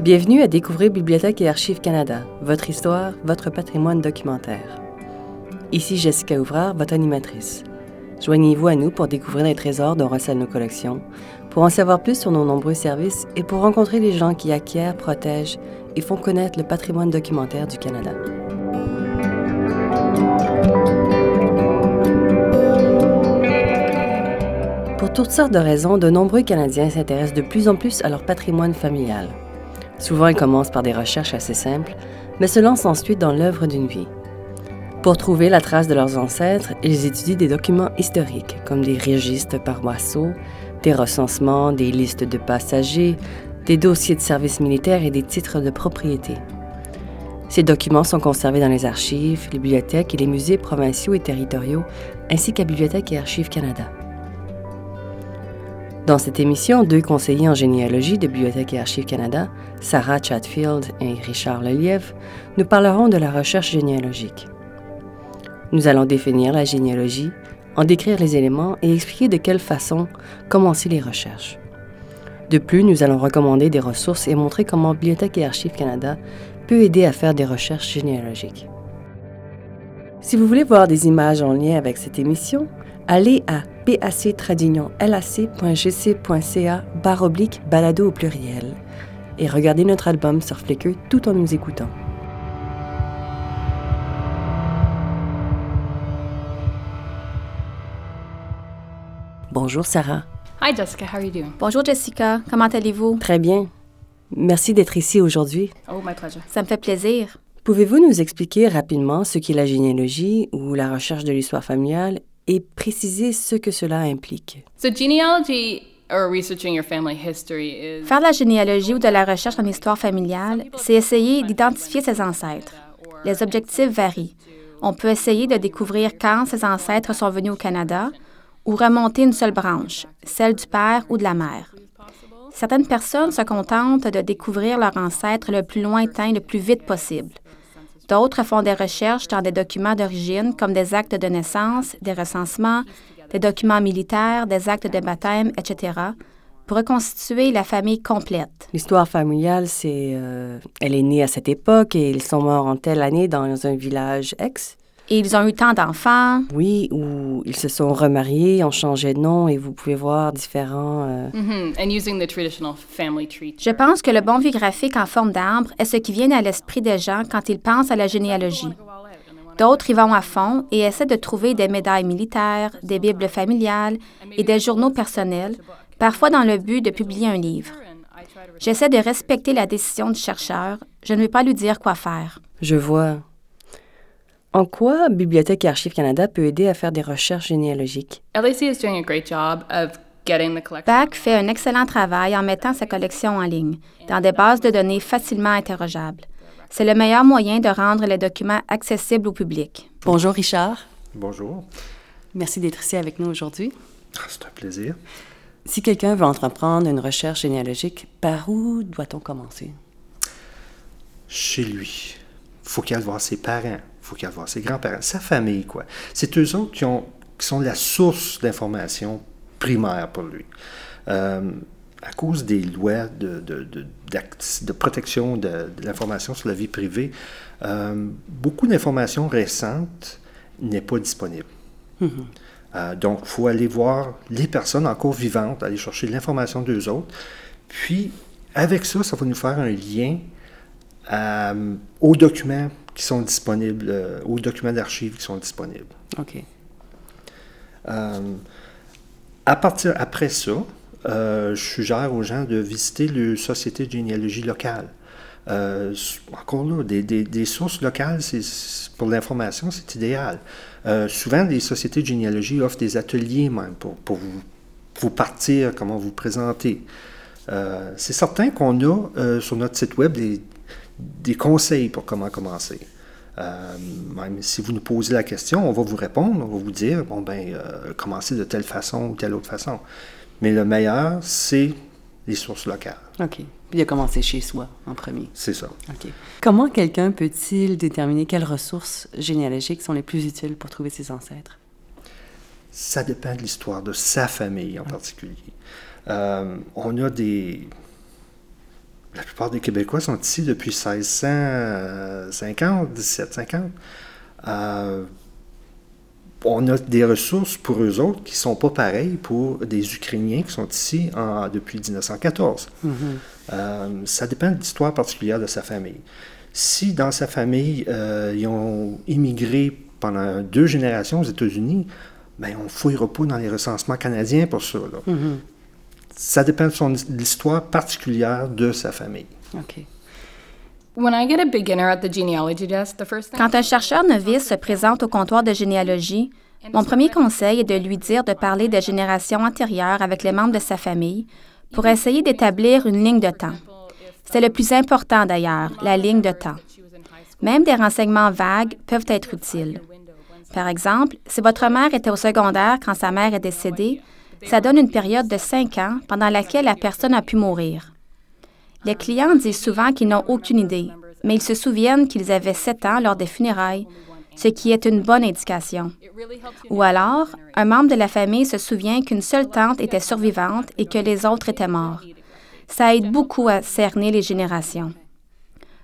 Bienvenue à découvrir Bibliothèque et Archives Canada, votre histoire, votre patrimoine documentaire. Ici Jessica Ouvrard, votre animatrice. Joignez-vous à nous pour découvrir les trésors dont recèlent nos collections, pour en savoir plus sur nos nombreux services et pour rencontrer les gens qui acquièrent, protègent et font connaître le patrimoine documentaire du Canada. Pour toutes sortes de raisons, de nombreux Canadiens s'intéressent de plus en plus à leur patrimoine familial. Souvent, ils commencent par des recherches assez simples, mais se lancent ensuite dans l'œuvre d'une vie. Pour trouver la trace de leurs ancêtres, ils étudient des documents historiques, comme des registres paroissiaux, des recensements, des listes de passagers, des dossiers de service militaire et des titres de propriété. Ces documents sont conservés dans les archives, les bibliothèques et les musées provinciaux et territoriaux, ainsi qu'à Bibliothèque et Archives Canada. Dans cette émission, deux conseillers en généalogie de Bibliothèque et Archives Canada, Sarah Chatfield et Richard Lelièvre, nous parleront de la recherche généalogique. Nous allons définir la généalogie, en décrire les éléments et expliquer de quelle façon commencer les recherches. De plus, nous allons recommander des ressources et montrer comment Bibliothèque et Archives Canada peut aider à faire des recherches généalogiques. Si vous voulez voir des images en lien avec cette émission, allez à pac-lac.gc.ca barre oblique balado au pluriel et regardez notre album sur Flickr tout en nous écoutant. Bonjour Sarah. Hi Jessica, how are you doing? Bonjour Jessica, comment allez-vous? Très bien. Merci d'être ici aujourd'hui. Oh, my pleasure. Ça me fait plaisir. Pouvez-vous nous expliquer rapidement ce qu'est la généalogie ou la recherche de l'histoire familiale et préciser ce que cela implique? So genealogy or researching your family history is Faire de la généalogie ou de la recherche en histoire familiale, c'est essayer d'identifier ses ancêtres. Les objectifs varient. On peut essayer de découvrir quand ses ancêtres sont venus au Canada ou remonter une seule branche, celle du père ou de la mère. Certaines personnes se contentent de découvrir leur ancêtre le plus lointain le plus vite possible. D'autres font des recherches dans des documents d'origine comme des actes de naissance, des recensements, des documents militaires, des actes de baptême, etc., pour reconstituer la famille complète. L'histoire familiale, c'est... euh, elle est née à cette époque et ils sont morts en telle année dans un village ex. Et ils ont eu tant d'enfants. Oui, ou ils se sont remariés, ont changé de nom et vous pouvez voir différents... euh, and using the traditional family tree. Je pense que le bon vue graphique en forme d'arbre est ce qui vient à l'esprit des gens quand ils pensent à la généalogie. D'autres y vont à fond et essaient de trouver des médailles militaires, des bibles familiales et des journaux personnels, parfois dans le but de publier un livre. J'essaie de respecter la décision du chercheur. Je ne vais pas lui dire quoi faire. Je vois. En quoi Bibliothèque et Archives Canada peut aider à faire des recherches généalogiques? LAC is doing a great job of getting the collection. BAC fait un excellent travail en mettant sa collection en ligne, dans des bases de données facilement interrogeables. C'est le meilleur moyen de rendre les documents accessibles au public. Bonjour Richard. Bonjour. Merci d'être ici avec nous aujourd'hui. Ah, C'est un plaisir. Si quelqu'un veut entreprendre une recherche généalogique, par où doit-on commencer? Chez lui, faut qu'il aille voir ses parents, faut qu'il aille voir ses grands-parents, sa famille, quoi. C'est eux autres qui, ont, qui sont la source d'information primaire pour lui. Euh, à cause des lois de, de, de, de protection de, l'information sur la vie privée, euh, beaucoup d'informations récentes n'est pas disponible. Euh, donc, il faut aller voir les personnes encore vivantes, aller chercher l'information d'eux autres. Puis, avec ça, ça va nous faire un lien aux documents qui sont disponibles, euh, aux documents d'archives qui sont disponibles. OK. Euh, à partir, après ça, euh, je suggère aux gens de visiter les sociétés de généalogie locale. Euh, encore là, des, des- des sources locales, c'est, pour l'information, c'est idéal. Euh, souvent, les sociétés de généalogie offrent des ateliers même pour, pour vous, vous partir, comment vous présenter. Euh, c'est certain qu'on a sur notre site web des, des conseils pour comment commencer. Euh, même si vous nous posez la question, on va vous répondre, on va vous dire, bon ben, euh, commencez de telle façon ou telle autre façon. Mais le meilleur, c'est les sources locales. OK. Puis de commencer chez soi en premier. C'est ça. OK. Comment quelqu'un peut-il déterminer quelles ressources généalogiques sont les plus utiles pour trouver ses ancêtres? Ça dépend de l'histoire de sa famille en particulier. Euh, on a des, la plupart des Québécois sont ici depuis 1650, 1750. Euh, on a des ressources pour eux autres qui ne sont pas pareilles pour des Ukrainiens qui sont ici depuis 1914. Mm-hmm. Euh, ça dépend de l'histoire particulière de sa famille. Si dans sa famille, euh, ils ont immigré pendant deux générations aux États-Unis, ben, on ne fouillera pas dans les recensements canadiens pour ça. Mm-hmm. Ça dépend de, l'histoire particulière de sa famille. Quand un chercheur novice se présente au comptoir de généalogie, mon premier conseil est de lui dire de parler des générations antérieures avec les membres de sa famille pour essayer d'établir une ligne de temps. C'est le plus important d'ailleurs, la ligne de temps. Même des renseignements vagues peuvent être utiles. Par exemple, si votre mère était au secondaire quand sa mère est décédée, ça donne une période de cinq ans pendant laquelle la personne a pu mourir. Les clients disent souvent qu'ils n'ont aucune idée, mais ils se souviennent qu'ils avaient sept ans lors des funérailles, ce qui est une bonne indication. Ou alors, un membre de la famille se souvient qu'une seule tante était survivante et que les autres étaient morts. Ça aide beaucoup à cerner les générations.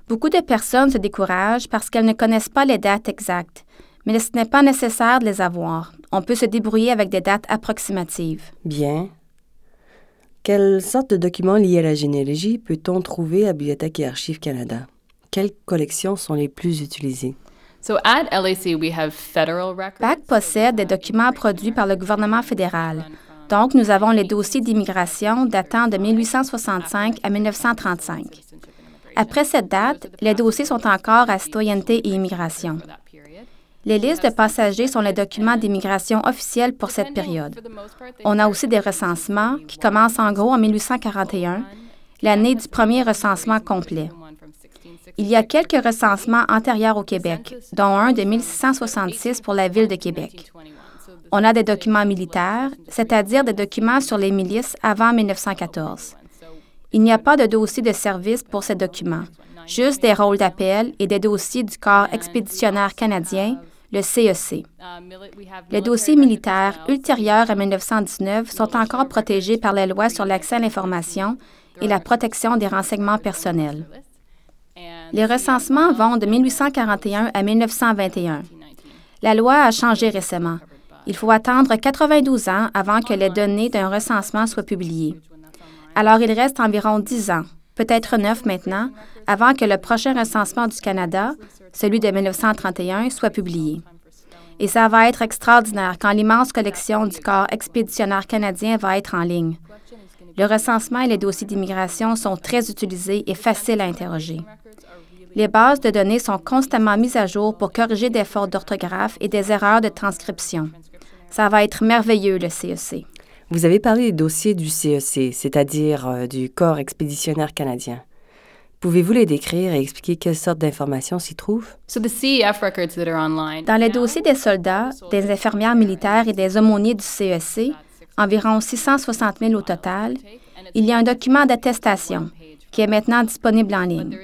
Beaucoup de personnes se découragent parce qu'elles ne connaissent pas les dates exactes, mais ce n'est pas nécessaire de les avoir. On peut se débrouiller avec des dates approximatives. Bien. Quelle sorte de documents liés à la généalogie peut-on trouver à Bibliothèque et Archives Canada? Quelles collections sont les plus utilisées? BAC possède des documents produits par le gouvernement fédéral. Donc, nous avons les dossiers d'immigration datant de 1865 à 1935. Après cette date, les dossiers sont encore à citoyenneté et immigration. Les listes de passagers sont les documents d'immigration officiels pour cette période. On a aussi des recensements qui commencent en gros en 1841, l'année du premier recensement complet. Il y a quelques recensements antérieurs au Québec, dont un de 1666 pour la ville de Québec. On a des documents militaires, c'est-à-dire des documents sur les milices avant 1914. Il n'y a pas de dossier de service pour ces documents, juste des rôles d'appel et des dossiers du corps expéditionnaire canadien, le CEC. E les dossiers militaires ultérieurs à 1919 sont encore protégés par la loi sur l'accès à l'information et la protection des renseignements personnels. Les recensements vont de 1841 à 1921. La loi a changé récemment. Il faut attendre 92 ans avant que les données d'un recensement soient publiées. Alors il reste environ 10 ans, peut-être 9 maintenant, avant que le prochain recensement du Canada, celui de 1931, soit publié. Et ça va être extraordinaire quand l'immense collection du corps expéditionnaire canadien va être en ligne. Le recensement et les dossiers d'immigration sont très utilisés et faciles à interroger. Les bases de données sont constamment mises à jour pour corriger des fautes d'orthographe et des erreurs de transcription. Ça va être merveilleux, le CEC. Vous avez parlé des dossiers du CEC, e c'est-à-dire euh, du Corps expéditionnaire canadien. Pouvez-vous les décrire et expliquer quelles sortes d'informations s'y trouvent? E Dans les dossiers des soldats, des infirmières militaires et des aumôniers du CEC, e environ 660 000 au total, il y a un document d'attestation qui est maintenant disponible en ligne.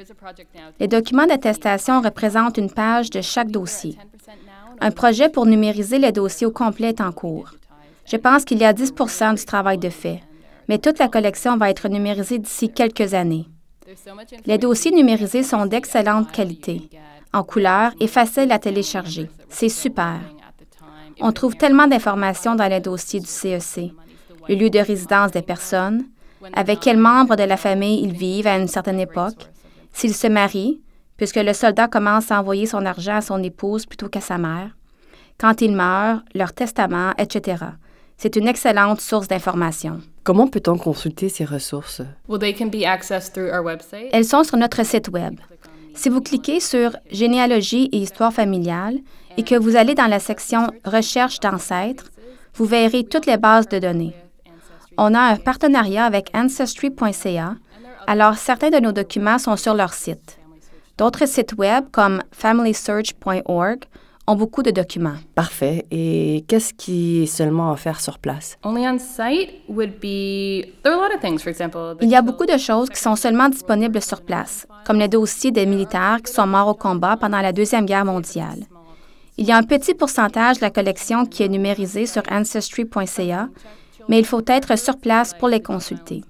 Les documents d'attestation représentent une page de chaque dossier. Un projet pour numériser les dossiers au complet est en cours. Je pense qu'il y a 10% du travail de fait, mais toute la collection va être numérisée d'ici quelques années. Les dossiers numérisés sont d'excellente qualité, en couleur et faciles à télécharger. C'est super. On trouve tellement d'informations dans les dossiers du CEC. E Le lieu de résidence des personnes, avec quels membres de la famille ils vivent à une certaine époque, s'ils se marient, puisque le soldat commence à envoyer son argent à son épouse plutôt qu'à sa mère, quand il meurt, leur testament, etc. C'est une excellente source d'information. Comment peut-on consulter ces ressources? Elles sont sur notre site Web. Si vous cliquez sur Généalogie et histoire familiale et que vous allez dans la section Recherche d'ancêtres, vous verrez toutes les bases de données. On a un partenariat avec Ancestry.ca, alors certains de nos documents sont sur leur site. D'autres sites Web comme FamilySearch.org ont beaucoup de documents. Parfait. Et qu'est-ce qui est seulement offert sur place? Il y a beaucoup de choses qui sont seulement disponibles sur place, comme les dossiers des militaires qui sont morts au combat pendant la Deuxième Guerre mondiale. Il y a un petit pourcentage de la collection qui est numérisée sur Ancestry.ca, mais il faut être sur place pour les consulter.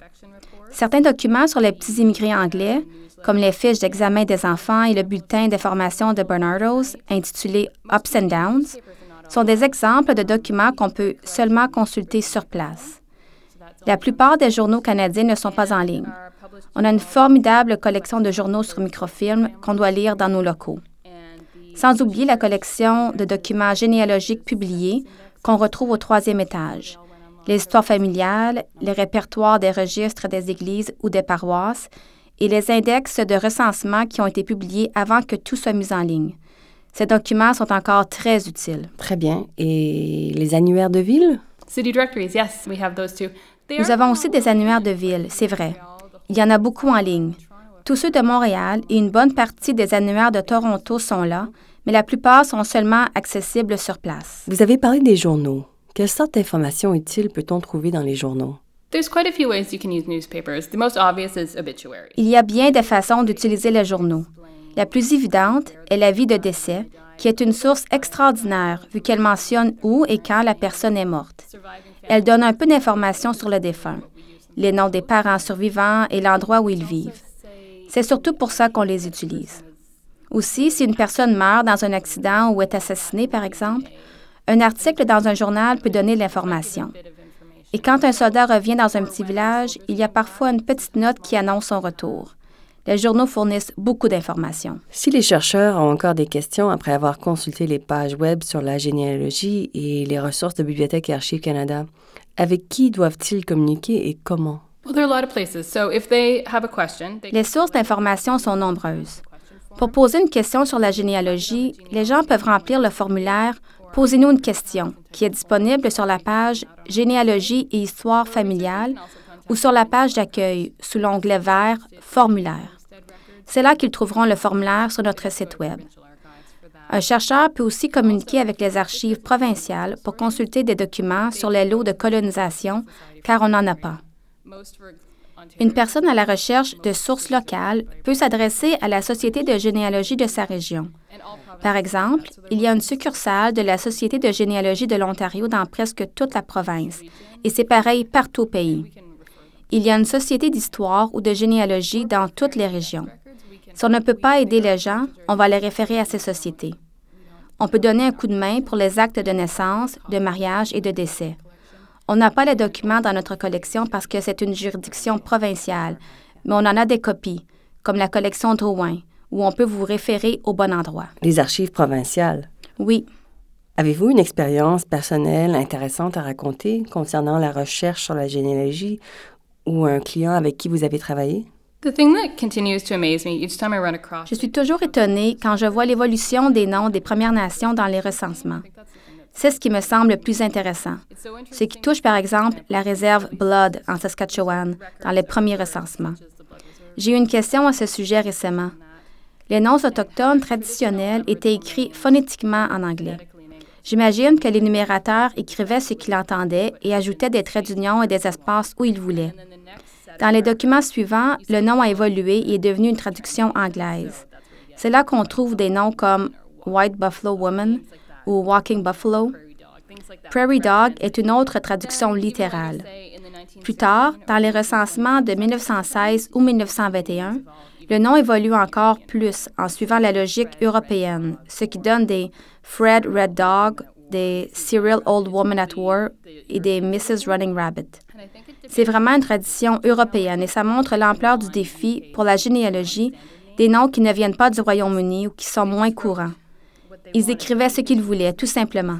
Certains documents sur les petits immigrés anglais, comme les fiches d'examen des enfants et le bulletin d'information de Bernardo's intitulé Ups and Downs, sont des exemples de documents qu'on peut seulement consulter sur place. La plupart des journaux canadiens ne sont pas en ligne. On a une formidable collection de journaux sur microfilm qu'on doit lire dans nos locaux. Sans oublier la collection de documents généalogiques publiés qu'on retrouve au troisième étage. Les histoires familiales, les répertoires des registres des églises ou des paroisses et les index de recensement qui ont été publiés avant que tout soit mis en ligne. Ces documents sont encore très utiles. Très bien. Et les annuaires de ville? City directories, yes, we have those too. Nous avons aussi des annuaires de ville, c'est vrai. Il y en a beaucoup en ligne. Tous ceux de Montréal et une bonne partie des annuaires de Toronto sont là, mais la plupart sont seulement accessibles sur place. Vous avez parlé des journaux. Quelle sorte d'informations utiles peut-on trouver dans les journaux? Il y a bien des façons d'utiliser les journaux. La plus évidente est la vie de décès, qui est une source extraordinaire vu qu'elle mentionne où et quand la personne est morte. Elle donne un peu d'informations sur le défunt, les noms des parents survivants et l'endroit où ils vivent. C'est surtout pour ça qu'on les utilise. Aussi, si une personne meurt dans un accident ou est assassinée, par exemple, un article dans un journal peut donner l'information. Et quand un soldat revient dans un petit village, il y a parfois une petite note qui annonce son retour. Les journaux fournissent beaucoup d'informations. Si les chercheurs ont encore des questions après avoir consulté les pages web sur la généalogie et les ressources de Bibliothèque et Archives Canada, avec qui doivent-ils communiquer et comment? Well, there are a lot of places. So if they have a question, they Les sources d'informations sont nombreuses. Pour poser une question sur la généalogie, les gens peuvent remplir le formulaire Posez-nous une question qui est disponible sur la page Généalogie et histoire familiale ou sur la page d'accueil sous l'onglet vert Formulaire. C'est là qu'ils trouveront le formulaire sur notre site Web. Un chercheur peut aussi communiquer avec les archives provinciales pour consulter des documents sur les lots de colonisation, car on n'en a pas. Une personne à la recherche de sources locales peut s'adresser à la Société de généalogie de sa région. Par exemple, il y a une succursale de la Société de généalogie de l'Ontario dans presque toute la province, et c'est pareil partout au pays. Il y a une société d'histoire ou de généalogie dans toutes les régions. Si on ne peut pas aider les gens, on va les référer à ces sociétés. On peut donner un coup de main pour les actes de naissance, de mariage et de décès. On n'a pas les documents dans notre collection parce que c'est une juridiction provinciale, mais on en a des copies, comme la collection Drouin, où on peut vous référer au bon endroit. Les archives provinciales? Oui, Avez-vous une expérience personnelle intéressante à raconter concernant la recherche sur la généalogie ou un client avec qui vous avez travaillé? The thing that continues to amaze me each time I run across je suis toujours étonnée quand je vois l'évolution des noms des Premières Nations dans les recensements. C'est ce qui me semble le plus intéressant. Ce qui touche par exemple la réserve Blood en Saskatchewan dans les premiers recensements. J'ai eu une question à ce sujet récemment. Les noms autochtones traditionnels étaient écrits phonétiquement en anglais. J'imagine que les numérateurs écrivaient ce qu'ils entendaient et ajoutaient des traits d'union et des espaces où ils voulaient. Dans les documents suivants, le nom a évolué et est devenu une traduction anglaise. C'est là qu'on trouve des noms comme White Buffalo Woman ou Walking Buffalo. Prairie Dog est une autre traduction littérale. Plus tard, dans les recensements de 1916 ou 1921, le nom évolue encore plus en suivant la logique européenne, ce qui donne des Fred Red Dog, des Serial Old Woman at War et des Mrs. Running Rabbit. C'est vraiment une tradition européenne et ça montre l'ampleur du défi pour la généalogie des noms qui ne viennent pas du Royaume-Uni ou qui sont moins courants. Ils écrivaient ce qu'ils voulaient, tout simplement.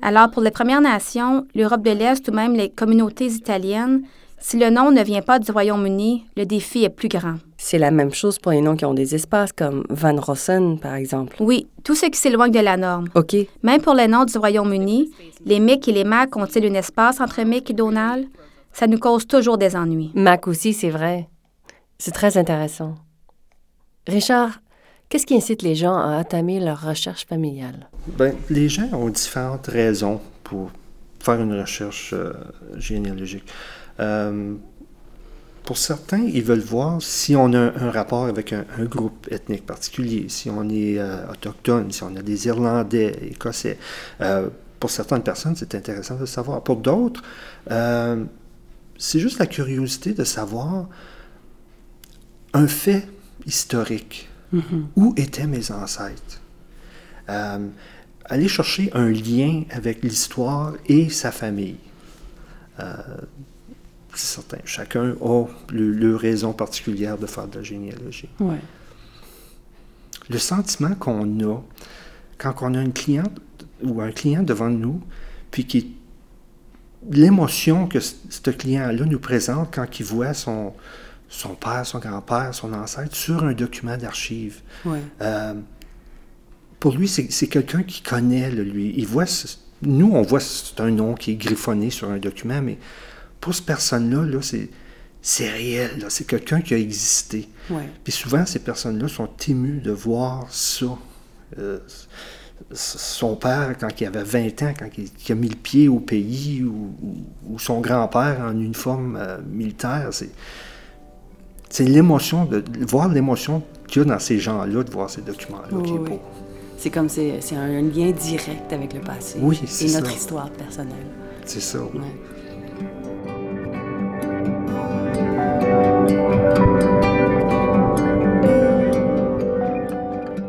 Alors, pour les Premières Nations, l'Europe de l'Est ou même les communautés italiennes, si le nom ne vient pas du Royaume-Uni, le défi est plus grand. C'est la même chose pour les noms qui ont des espaces, comme Van Rossen, par exemple. Oui, tout ce qui s'éloigne de la norme. OK. Même pour les noms du Royaume-Uni, les Mick et les Mac ont-ils un espace entre Mick et Donald? Ça nous cause toujours des ennuis. Mac aussi, c'est vrai. C'est très intéressant. Richard, qu'est-ce qui incite les gens à entamer leur recherche familiale? Ben, les gens ont différentes raisons pour faire une recherche euh, généalogique. Euh, pour certains, ils veulent voir si on a un, rapport avec un, groupe ethnique particulier, si on est euh, autochtone, si on a des Irlandais, Écossais. Pour certaines personnes, c'est intéressant de savoir. Pour d'autres, c'est juste la curiosité de savoir un fait historique. Où étaient mes ancêtres? Euh, aller chercher un lien avec l'histoire et sa famille. Euh, c'est certain, chacun a le, raison particulière de faire de la généalogie. Ouais. Le sentiment qu'on a quand on a une cliente ou un client devant nous, puis qui l'émotion que ce client-là nous présente quand il voit son, son père, son grand-père, son ancêtre sur un document d'archives. Euh, pour lui, c'est quelqu'un qui connaît, lui. Il voit, nous, on voit c'est un nom qui est griffonné sur un document, mais pour cette personne-là, -là, c'est réel, c'est quelqu'un qui a existé. Puis souvent, ces personnes-là sont émues de voir ça. Euh, son père, quand il avait 20 ans, quand il, a mis le pied au pays, ou, son grand-père en uniforme euh, militaire, c'est c'est l'émotion, de, voir l'émotion qu'il y a dans ces gens-là, de voir ces documents-là qui est beau. C'est comme c'est, c'est un lien direct avec le passé. Oui, c'est Et notre histoire personnelle. C'est ça.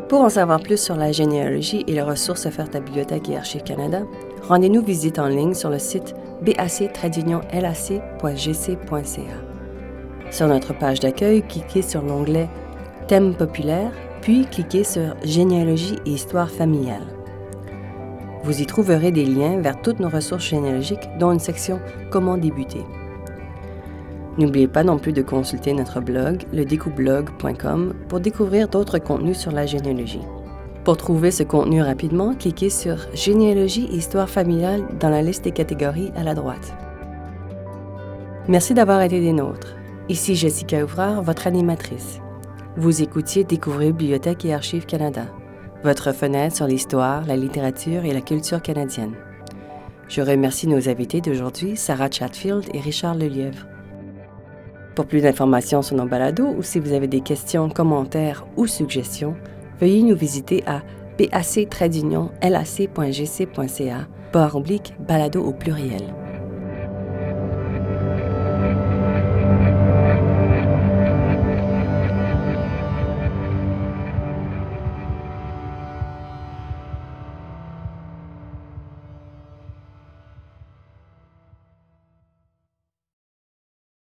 Pour en savoir plus sur la généalogie et les ressources offertes à Bibliothèque et Archives Canada, rendez-nous visite en ligne sur le site bac-lac.gc.ca. Sur notre page d'accueil, cliquez sur l'onglet Thème populaire, puis cliquez sur Généalogie et histoire familiale. Vous y trouverez des liens vers toutes nos ressources généalogiques, dont une section Comment débuter. N'oubliez pas non plus de consulter notre blog, ledécoublog.com, pour découvrir d'autres contenus sur la généalogie. Pour trouver ce contenu rapidement, cliquez sur Généalogie et histoire familiale dans la liste des catégories à la droite. Merci d'avoir été des nôtres. Ici Jessica Ouvrard, votre animatrice. Vous écoutiez Découvrir Bibliothèque et Archives Canada, votre fenêtre sur l'histoire, la littérature et la culture canadienne. Je remercie nos invités d'aujourd'hui, Sarah Chatfield et Richard Lelièvre. Pour plus d'informations sur nos balados ou si vous avez des questions, commentaires ou suggestions, veuillez nous visiter à pac-lac.gc.ca, barre oblique balado au pluriel.